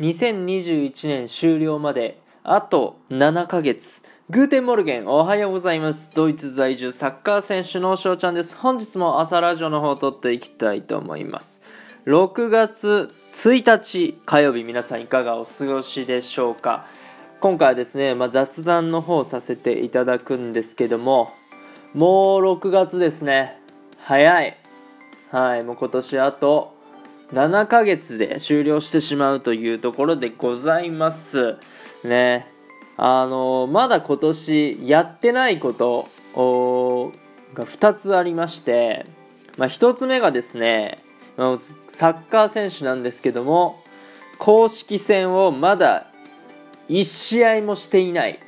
2021年終了まであと7ヶ月 Guten Morgen おはようございます。ドイツ在住サッカー選手の翔ちゃんです。本日も朝ラジオの方を録っていきたいと思います。6月1日火曜日皆さんいかがお過ごしでしょうか。今回はですね、まあ、雑談の方させていただくんですけどももう6月ですね。早い。はいもう今年あと7ヶ月で終了してしまうというところでございます。ね。あのまだ今年やってないことが2つありまして、まあ、1つ目がですねサッカー選手なんですけども公式戦をまだ1試合もしていない。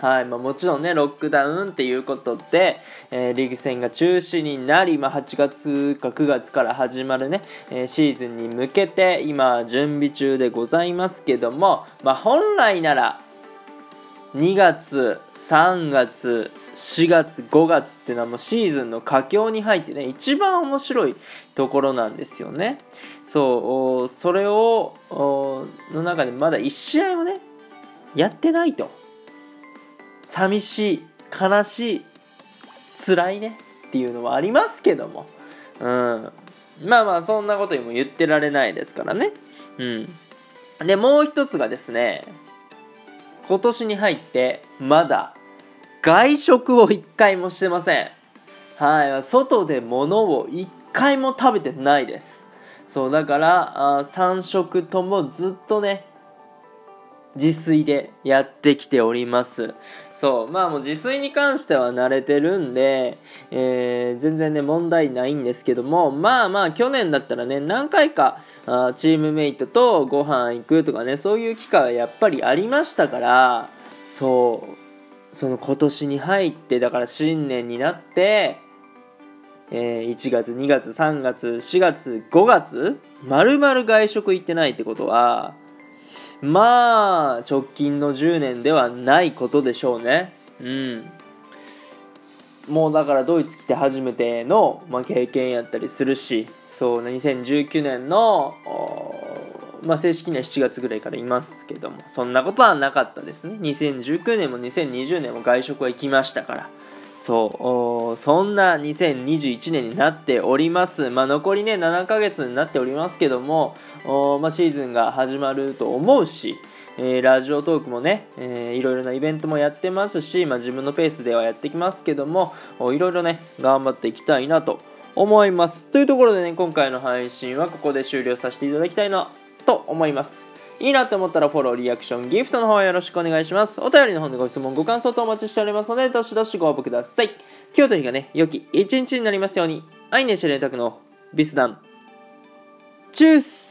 はいまあ、もちろんねロックダウンっていうことで、えー、リーグ戦が中止になり、まあ、8月か9月から始まるね、えー、シーズンに向けて今準備中でございますけども、まあ、本来なら2月3月4月5月っていうのはもうシーズンの佳境に入ってね一番面白いところなんですよね。そうそれをの中でまだ1試合もねやってないと。寂しい悲しい辛いねっていうのはありますけども。うん。まあまあそんなことにも言ってられないですからね。うん。でもう一つがですね今年に入ってまだ外食を一回もしてません。はい。外で物を一回も食べてないです。そうだからあ3食ともずっとね自炊でやってきております。そうまあもう自炊に関しては慣れてるんで、えー、全然ね問題ないんですけどもまあまあ去年だったらね何回かあチームメイトとご飯行くとかねそういう機会はやっぱりありましたからそうその今年に入ってだから新年になってえー、1月2月3月4月5月丸々外食行ってないってことはまあ直近の10年ではないことでしょうね。うん。もうだからドイツ来て初めての、まあ、経験やったりするしそう2019年の、まあ、正式には7月ぐらいからいますけどもそんなことはなかったですね。2019年も2020年も外食は行きましたから。そうそんな2021年になっております、まあ、残りね7ヶ月になっておりますけども、まあ、シーズンが始まると思うし、えー、ラジオトークもね、えー、いろいろなイベントもやってますし、まあ、自分のペースではやってきますけどもいろいろね頑張っていきたいなと思います。というところでね今回の配信はここで終了させていただきたいなと思います。いいなって思ったらフォロー、リアクション、ギフトの方よろしくお願いします。お便りの方でご質問、ご感想とお待ちしておりますので、どしどしご応募ください。今日という日がね、良き一日になりますように、愛ねしれたくのビスダン。チュース